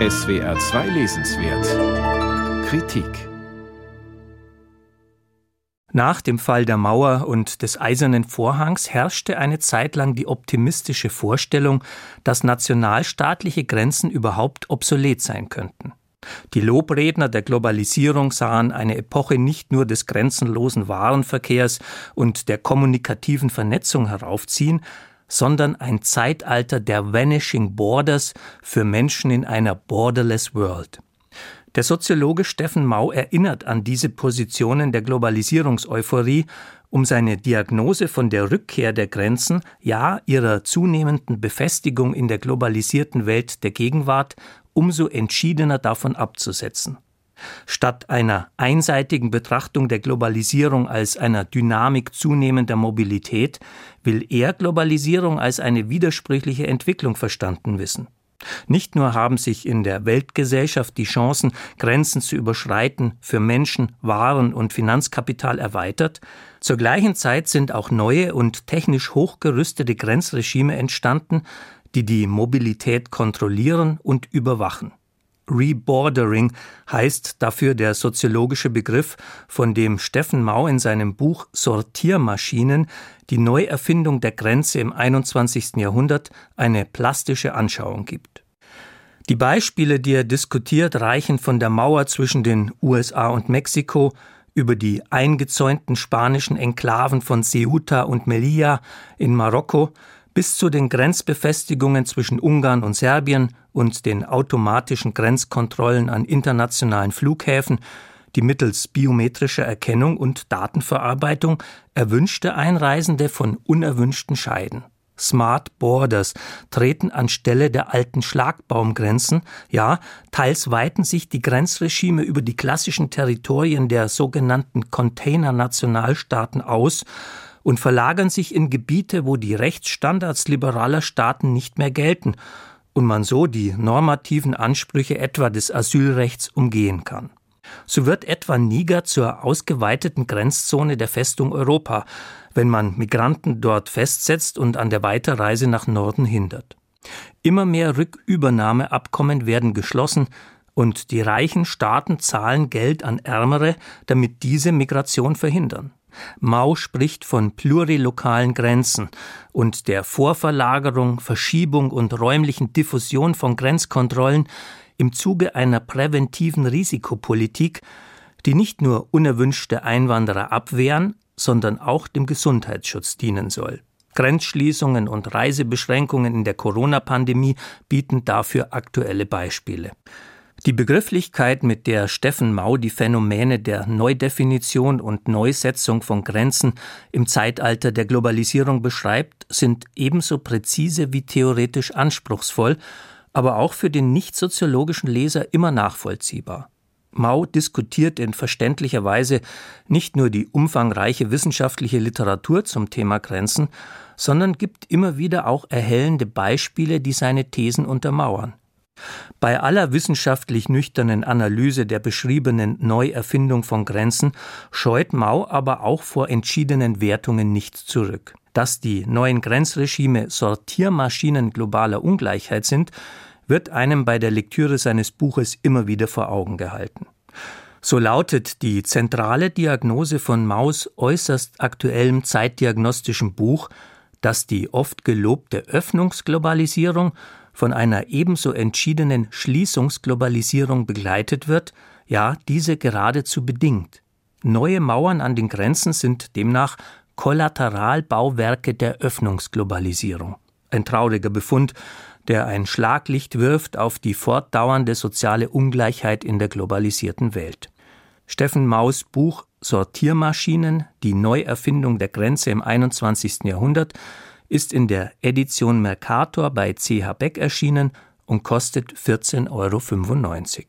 SWR 2 Lesenswert Kritik Nach dem Fall der Mauer und des Eisernen Vorhangs herrschte eine Zeit lang die optimistische Vorstellung, dass nationalstaatliche Grenzen überhaupt obsolet sein könnten. Die Lobredner der Globalisierung sahen eine Epoche nicht nur des grenzenlosen Warenverkehrs und der kommunikativen Vernetzung heraufziehen, sondern ein Zeitalter der Vanishing Borders für Menschen in einer borderless world. Der Soziologe Steffen Mau erinnert an diese Positionen der Globalisierungseuphorie, um seine Diagnose von der Rückkehr der Grenzen, ja ihrer zunehmenden Befestigung in der globalisierten Welt der Gegenwart, umso entschiedener davon abzusetzen. Statt einer einseitigen Betrachtung der Globalisierung als einer Dynamik zunehmender Mobilität will er Globalisierung als eine widersprüchliche Entwicklung verstanden wissen. Nicht nur haben sich in der Weltgesellschaft die Chancen, Grenzen zu überschreiten, für Menschen, Waren und Finanzkapital erweitert, zur gleichen Zeit sind auch neue und technisch hochgerüstete Grenzregime entstanden, die die Mobilität kontrollieren und überwachen. Rebordering heißt dafür der soziologische Begriff, von dem Steffen Mau in seinem Buch Sortiermaschinen die Neuerfindung der Grenze im 21. Jahrhundert eine plastische Anschauung gibt. Die Beispiele, die er diskutiert, reichen von der Mauer zwischen den USA und Mexiko über die eingezäunten spanischen Enklaven von Ceuta und Melilla in Marokko bis zu den Grenzbefestigungen zwischen Ungarn und Serbien und den automatischen Grenzkontrollen an internationalen Flughäfen, die mittels biometrischer Erkennung und Datenverarbeitung erwünschte Einreisende von unerwünschten scheiden. Smart Borders treten anstelle der alten Schlagbaumgrenzen, ja, teils weiten sich die Grenzregime über die klassischen Territorien der sogenannten Container-Nationalstaaten aus und verlagern sich in Gebiete, wo die Rechtsstandards liberaler Staaten nicht mehr gelten und man so die normativen Ansprüche etwa des Asylrechts umgehen kann. So wird etwa Niger zur ausgeweiteten Grenzzone der Festung Europa, wenn man Migranten dort festsetzt und an der Weiterreise nach Norden hindert. Immer mehr Rückübernahmeabkommen werden geschlossen, und die reichen Staaten zahlen Geld an Ärmere, damit diese Migration verhindern. Mao spricht von plurilokalen Grenzen und der Vorverlagerung, Verschiebung und räumlichen Diffusion von Grenzkontrollen im Zuge einer präventiven Risikopolitik, die nicht nur unerwünschte Einwanderer abwehren, sondern auch dem Gesundheitsschutz dienen soll. Grenzschließungen und Reisebeschränkungen in der Corona-Pandemie bieten dafür aktuelle Beispiele. Die Begrifflichkeit, mit der Steffen Mau die Phänomene der Neudefinition und Neusetzung von Grenzen im Zeitalter der Globalisierung beschreibt, sind ebenso präzise wie theoretisch anspruchsvoll, aber auch für den nicht soziologischen Leser immer nachvollziehbar. Mau diskutiert in verständlicher Weise nicht nur die umfangreiche wissenschaftliche Literatur zum Thema Grenzen, sondern gibt immer wieder auch erhellende Beispiele, die seine Thesen untermauern. Bei aller wissenschaftlich nüchternen Analyse der beschriebenen Neuerfindung von Grenzen scheut Mao aber auch vor entschiedenen Wertungen nicht zurück. Dass die neuen Grenzregime Sortiermaschinen globaler Ungleichheit sind, wird einem bei der Lektüre seines Buches immer wieder vor Augen gehalten. So lautet die zentrale Diagnose von Maus äußerst aktuellem zeitdiagnostischen Buch, dass die oft gelobte Öffnungsglobalisierung von einer ebenso entschiedenen Schließungsglobalisierung begleitet wird, ja diese geradezu bedingt. Neue Mauern an den Grenzen sind demnach Kollateralbauwerke der Öffnungsglobalisierung. Ein trauriger Befund, der ein Schlaglicht wirft auf die fortdauernde soziale Ungleichheit in der globalisierten Welt. Steffen Maus Buch Sortiermaschinen, die Neuerfindung der Grenze im 21. Jahrhundert ist in der Edition Mercator bei CH Beck erschienen und kostet 14,95 Euro